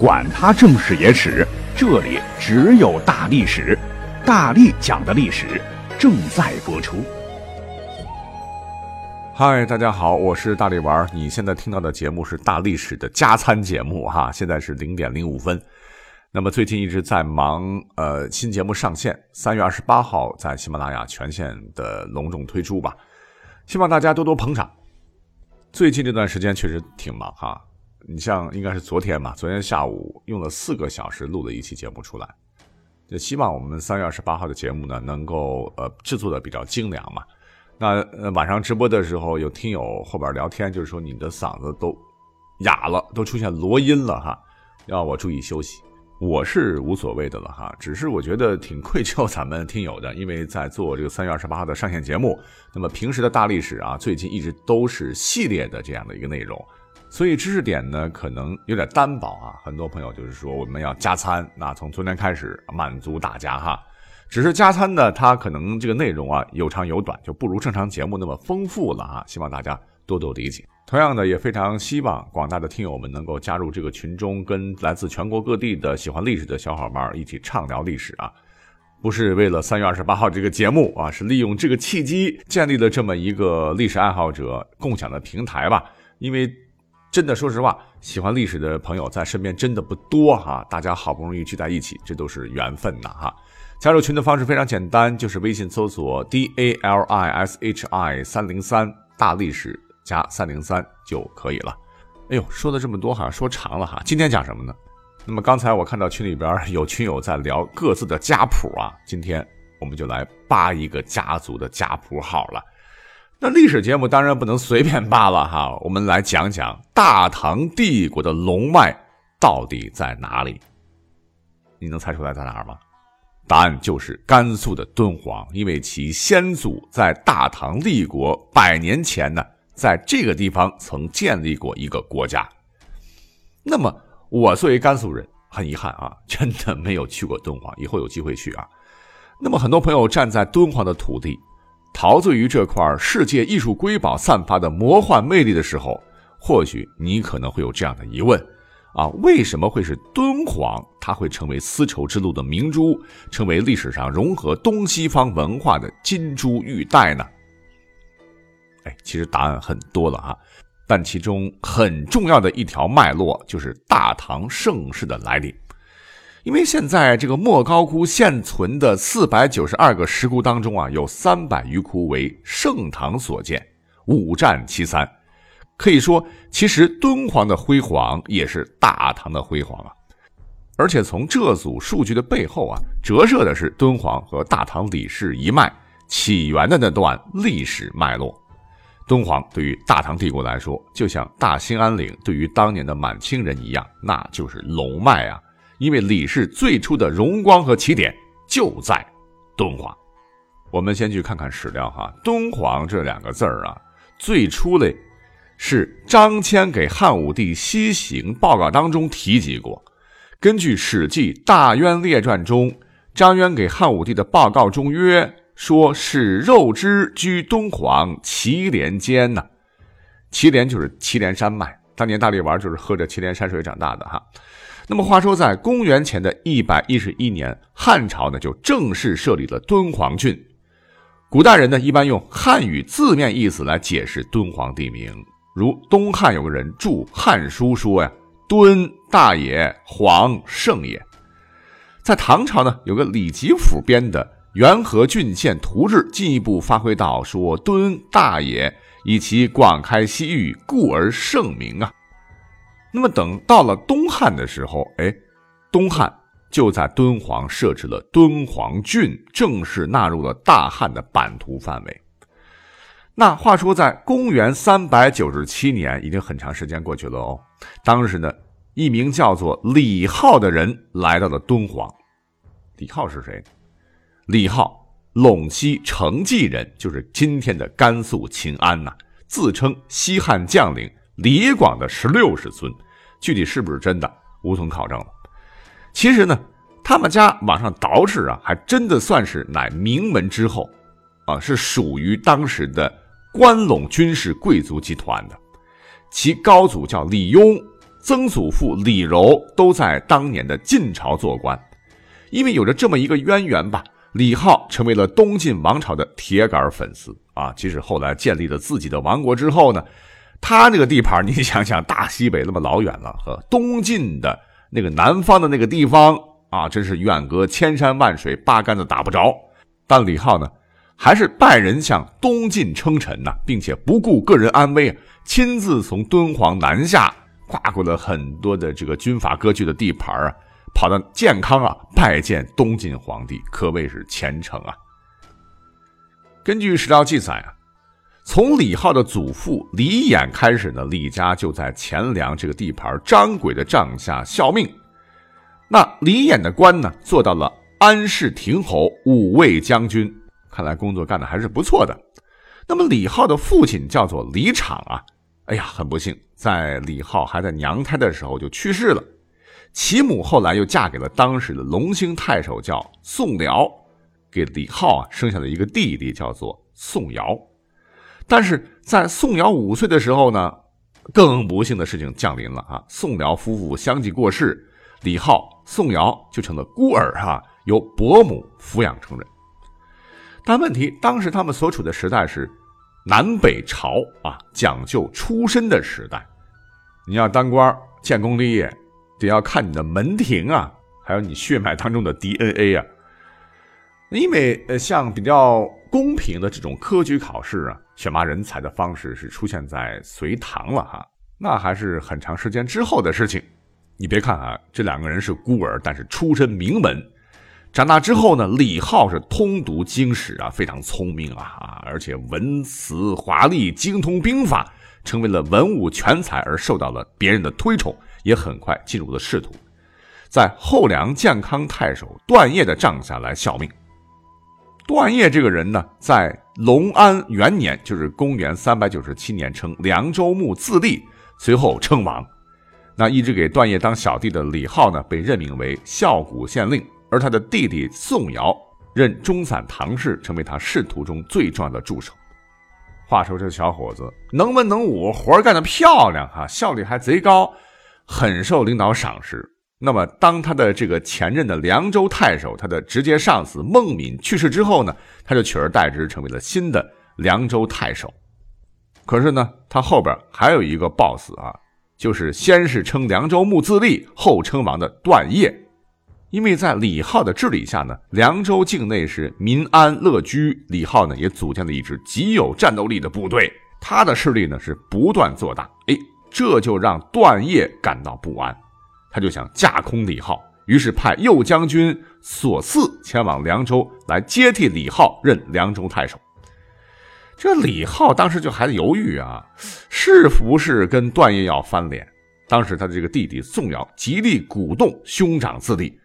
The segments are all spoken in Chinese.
管他正史野史，这里只有大历史，大力讲的历史正在播出。嗨，大家好，我是大力丸。你现在听到的节目是大历史的加餐节目哈，现在是零点零五分。那么最近一直在忙，呃，新节目上线，三月二十八号在喜马拉雅全线的隆重推出吧，希望大家多多捧场。最近这段时间确实挺忙哈，你像应该是昨天吧，昨天下午用了四个小时录了一期节目出来，就希望我们三月二十八号的节目呢能够呃制作的比较精良嘛。那呃晚上直播的时候有听友后边聊天，就是说你的嗓子都哑了，都出现罗音了哈，要我注意休息。我是无所谓的了哈，只是我觉得挺愧疚咱们听友的，因为在做这个三月二十八号的上线节目，那么平时的大历史啊，最近一直都是系列的这样的一个内容，所以知识点呢可能有点单薄啊。很多朋友就是说我们要加餐，那从昨天开始满足大家哈，只是加餐呢，它可能这个内容啊有长有短，就不如正常节目那么丰富了啊，希望大家多多理解。同样的，也非常希望广大的听友们能够加入这个群中，跟来自全国各地的喜欢历史的小伙伴一起畅聊历史啊！不是为了三月二十八号这个节目啊，是利用这个契机建立了这么一个历史爱好者共享的平台吧。因为真的说实话，喜欢历史的朋友在身边真的不多哈，大家好不容易聚在一起，这都是缘分呐哈！加入群的方式非常简单，就是微信搜索 D A L I S H I 三零三大历史。加三零三就可以了。哎呦，说了这么多，好像说长了哈。今天讲什么呢？那么刚才我看到群里边有群友在聊各自的家谱啊，今天我们就来扒一个家族的家谱好了。那历史节目当然不能随便扒了哈，我们来讲讲大唐帝国的龙脉到底在哪里？你能猜出来在哪儿吗？答案就是甘肃的敦煌，因为其先祖在大唐立国百年前呢。在这个地方曾建立过一个国家。那么，我作为甘肃人，很遗憾啊，真的没有去过敦煌，以后有机会去啊。那么，很多朋友站在敦煌的土地，陶醉于这块世界艺术瑰宝散发的魔幻魅力的时候，或许你可能会有这样的疑问啊：为什么会是敦煌？它会成为丝绸之路的明珠，成为历史上融合东西方文化的金珠玉带呢？哎，其实答案很多了哈，但其中很重要的一条脉络就是大唐盛世的来临。因为现在这个莫高窟现存的四百九十二个石窟当中啊，有三百余窟为盛唐所建，五战其三。可以说，其实敦煌的辉煌也是大唐的辉煌啊。而且从这组数据的背后啊，折射的是敦煌和大唐李氏一脉起源的那段历史脉络。敦煌对于大唐帝国来说，就像大兴安岭对于当年的满清人一样，那就是龙脉啊！因为李氏最初的荣光和起点就在敦煌。我们先去看看史料哈，“敦煌”这两个字儿啊，最初嘞是张骞给汉武帝西行报告当中提及过。根据《史记·大渊列传》中，张渊给汉武帝的报告中曰。说是肉之居敦煌祁连间呐，祁连就是祁连山脉。当年大力丸就是喝着祁连山水长大的哈。那么话说，在公元前的一百一十一年，汉朝呢就正式设立了敦煌郡。古代人呢一般用汉语字面意思来解释敦煌地名，如东汉有个人著《汉书》说呀：“敦大也，煌盛也。”在唐朝呢，有个李吉甫编的。元和郡县图志进一步发挥到说：“敦大也，以其广开西域，故而盛名啊。”那么等到了东汉的时候，哎，东汉就在敦煌设置了敦煌郡，正式纳入了大汉的版图范围。那话说，在公元三百九十七年，已经很长时间过去了哦。当时呢，一名叫做李浩的人来到了敦煌。李浩是谁？李浩，陇西成纪人，就是今天的甘肃秦安呐。自称西汉将领李广的十六世孙，具体是不是真的，无从考证了。其实呢，他们家往上倒饬啊，还真的算是乃名门之后，啊，是属于当时的关陇军事贵族集团的。其高祖叫李邕，曾祖父李柔都在当年的晋朝做官。因为有着这么一个渊源吧，李浩成为了东晋王朝的铁杆粉丝啊。即使后来建立了自己的王国之后呢，他那个地盘，你想想，大西北那么老远了，和东晋的那个南方的那个地方啊，真是远隔千山万水，八竿子打不着。但李浩呢，还是拜人向东晋称臣呐，并且不顾个人安危，亲自从敦煌南下，跨过了很多的这个军阀割据的地盘啊。跑到建康啊，拜见东晋皇帝，可谓是虔诚啊。根据史料记载啊，从李浩的祖父李衍开始呢，李家就在钱粮这个地盘张轨的帐下效命。那李衍的官呢，做到了安市亭侯、五卫将军，看来工作干的还是不错的。那么李浩的父亲叫做李敞啊，哎呀，很不幸，在李浩还在娘胎的时候就去世了。其母后来又嫁给了当时的隆兴太守，叫宋辽，给李浩啊生下了一个弟弟，叫做宋尧。但是在宋尧五岁的时候呢，更不幸的事情降临了啊！宋辽夫妇相继过世，李浩、宋尧就成了孤儿哈，由伯母抚养成人。但问题，当时他们所处的时代是南北朝啊，讲究出身的时代，你要当官建功立业。得要看你的门庭啊，还有你血脉当中的 DNA 啊。因为呃，像比较公平的这种科举考试啊，选拔人才的方式是出现在隋唐了哈，那还是很长时间之后的事情。你别看啊，这两个人是孤儿，但是出身名门。长大之后呢，李浩是通读经史啊，非常聪明啊啊，而且文辞华丽，精通兵法，成为了文武全才，而受到了别人的推崇。也很快进入了仕途，在后梁建康太守段业的帐下来效命。段业这个人呢，在隆安元年，就是公元三百九十七年，称凉州牧自立，随后称王。那一直给段业当小弟的李浩呢，被任命为孝谷县令，而他的弟弟宋尧任中散唐氏，成为他仕途中最重要的助手。话说这小伙子能文能武，活干得漂亮哈，效率还贼高。很受领导赏识。那么，当他的这个前任的凉州太守，他的直接上司孟敏去世之后呢，他就取而代之，成为了新的凉州太守。可是呢，他后边还有一个 boss 啊，就是先是称凉州牧自立，后称王的段业。因为在李浩的治理下呢，凉州境内是民安乐居，李浩呢也组建了一支极有战斗力的部队，他的势力呢是不断做大。哎。这就让段业感到不安，他就想架空李浩，于是派右将军索嗣前往凉州来接替李浩任凉州太守。这李浩当时就还在犹豫啊，是不是跟段业要翻脸？当时他的这个弟弟宋尧极力鼓动兄长自立，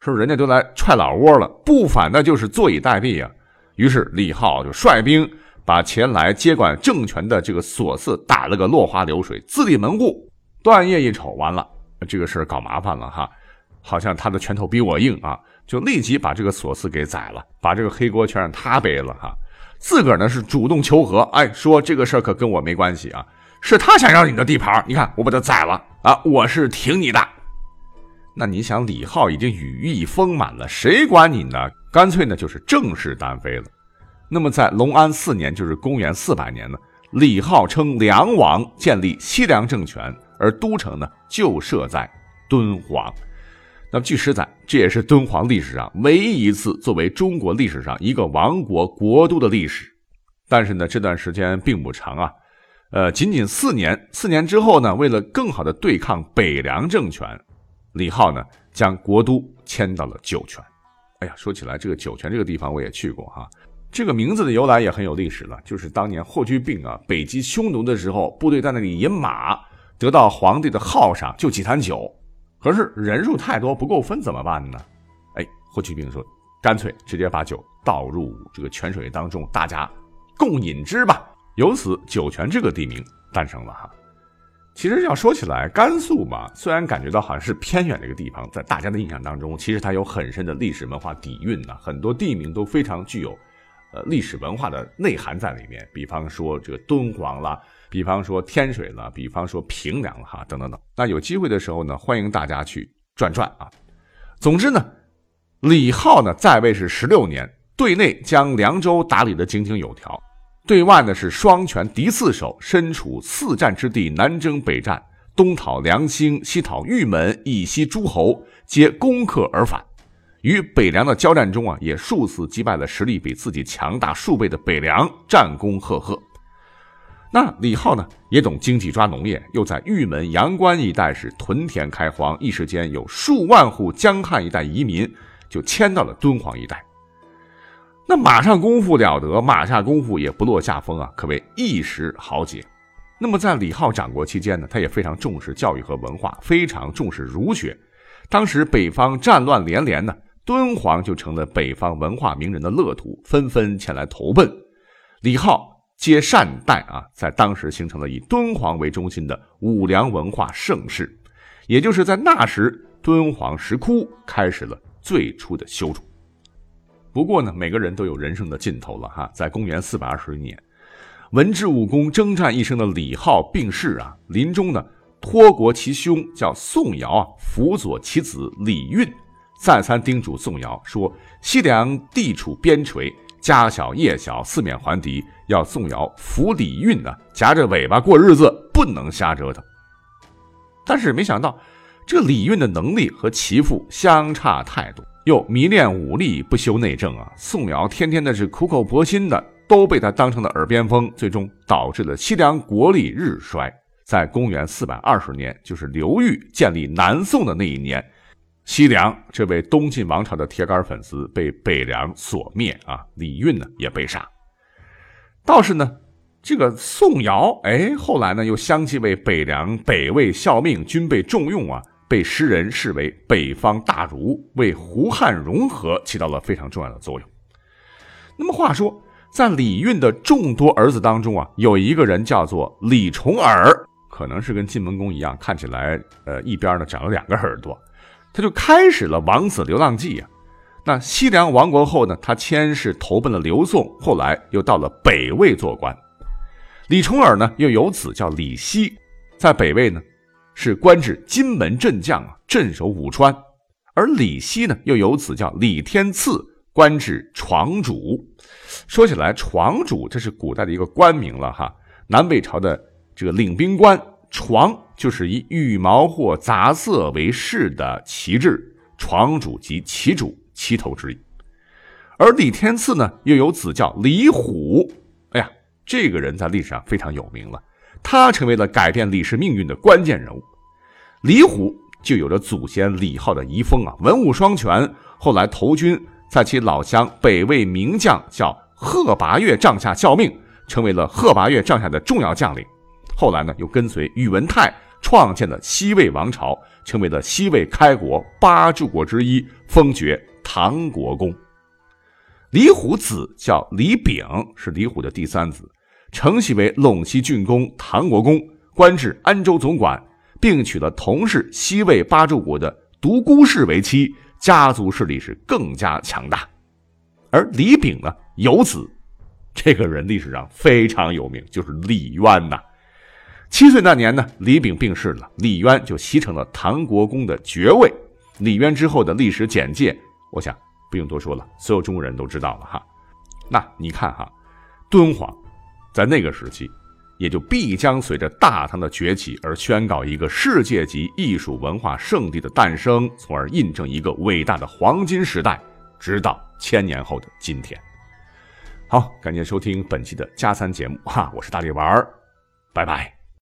说人家都来踹老窝了，不反那就是坐以待毙啊。于是李浩就率兵。把前来接管政权的这个索嗣打了个落花流水，自立门户。段业一瞅，完了，这个事儿搞麻烦了哈，好像他的拳头比我硬啊，就立即把这个索嗣给宰了，把这个黑锅全让他背了哈。自个儿呢是主动求和，哎，说这个事儿可跟我没关系啊，是他想要你的地盘，你看我把他宰了啊，我是挺你的。那你想，李浩已经羽翼丰满了，谁管你呢？干脆呢就是正式单飞了。那么，在隆安四年，就是公元四百年呢，李浩称梁王，建立西凉政权，而都城呢就设在敦煌。那么，据史载，这也是敦煌历史上唯一一次作为中国历史上一个王国国都的历史。但是呢，这段时间并不长啊，呃，仅仅四年。四年之后呢，为了更好的对抗北凉政权，李浩呢将国都迁到了酒泉。哎呀，说起来，这个酒泉这个地方我也去过哈。这个名字的由来也很有历史了，就是当年霍去病啊北击匈奴的时候，部队在那里饮马，得到皇帝的犒赏，就几坛酒。可是人数太多不够分怎么办呢？哎，霍去病说，干脆直接把酒倒入这个泉水当中，大家共饮之吧。由此酒泉这个地名诞生了哈。其实要说起来，甘肃嘛，虽然感觉到好像是偏远的一个地方，在大家的印象当中，其实它有很深的历史文化底蕴呢，很多地名都非常具有。呃，历史文化的内涵在里面，比方说这个敦煌啦，比方说天水了，比方说平凉了哈，等等等。那有机会的时候呢，欢迎大家去转转啊。总之呢，李浩呢在位是十六年，对内将凉州打理得井井有条，对外呢是双拳敌四手，身处四战之地，南征北战，东讨梁兴，西讨玉门，以西诸侯皆攻克而返。与北凉的交战中啊，也数次击败了实力比自己强大数倍的北凉，战功赫赫。那李浩呢，也懂经济抓农业，又在玉门、阳关一带是屯田开荒，一时间有数万户江汉一带移民就迁到了敦煌一带。那马上功夫了得，马下功夫也不落下风啊，可谓一时豪杰。那么在李浩掌国期间呢，他也非常重视教育和文化，非常重视儒学。当时北方战乱连连呢。敦煌就成了北方文化名人的乐土，纷纷前来投奔。李浩皆善待啊，在当时形成了以敦煌为中心的武梁文化盛世。也就是在那时，敦煌石窟开始了最初的修筑。不过呢，每个人都有人生的尽头了哈。在公元四百二十一年，文治武功征战一生的李浩病逝啊，临终呢，托国其兄叫宋尧啊，辅佐其子李运。再三叮嘱宋尧说：“西凉地处边陲，家小业小，四面环敌，要宋尧扶李运呢，夹着尾巴过日子，不能瞎折腾。”但是没想到，这李运的能力和其父相差太多，又迷恋武力，不修内政啊。宋尧天天的是苦口婆心的，都被他当成了耳边风，最终导致了西凉国力日衰。在公元四百二十年，就是刘裕建立南宋的那一年。西凉这位东晋王朝的铁杆粉丝被北凉所灭啊，李运呢也被杀。倒是呢，这个宋尧，哎，后来呢又相继为北凉北魏效命，均被重用啊，被诗人视为北方大儒，为胡汉融合起到了非常重要的作用。那么话说，在李运的众多儿子当中啊，有一个人叫做李重耳，可能是跟晋文公一样，看起来呃一边呢长了两个耳朵。他就开始了王子流浪记呀。那西凉亡国后呢，他先是投奔了刘宋，后来又到了北魏做官。李重耳呢，又有子叫李希，在北魏呢是官至金门镇将啊，镇守武川。而李希呢，又有子叫李天赐，官至床主。说起来，床主这是古代的一个官名了哈，南北朝的这个领兵官。床就是以羽毛或杂色为饰的旗帜，床主及旗主，旗头之意。而李天赐呢，又有子叫李虎。哎呀，这个人在历史上非常有名了，他成为了改变李氏命运的关键人物。李虎就有着祖先李浩的遗风啊，文武双全。后来投军，在其老乡北魏名将叫贺拔岳帐下效命，成为了贺拔岳帐下的重要将领。后来呢，又跟随宇文泰创建了西魏王朝，成为了西魏开国八柱国之一，封爵唐国公。李虎子叫李炳，是李虎的第三子，承袭为陇西郡公唐国公，官至安州总管，并娶了同是西魏八柱国的独孤氏为妻，家族势力是更加强大。而李炳呢，有子，这个人历史上非常有名，就是李渊呐。七岁那年呢，李炳病逝了，李渊就袭成了唐国公的爵位。李渊之后的历史简介，我想不用多说了，所有中国人都知道了哈。那你看哈，敦煌在那个时期，也就必将随着大唐的崛起而宣告一个世界级艺术文化圣地的诞生，从而印证一个伟大的黄金时代，直到千年后的今天。好，感谢收听本期的加餐节目哈，我是大力丸儿，拜拜。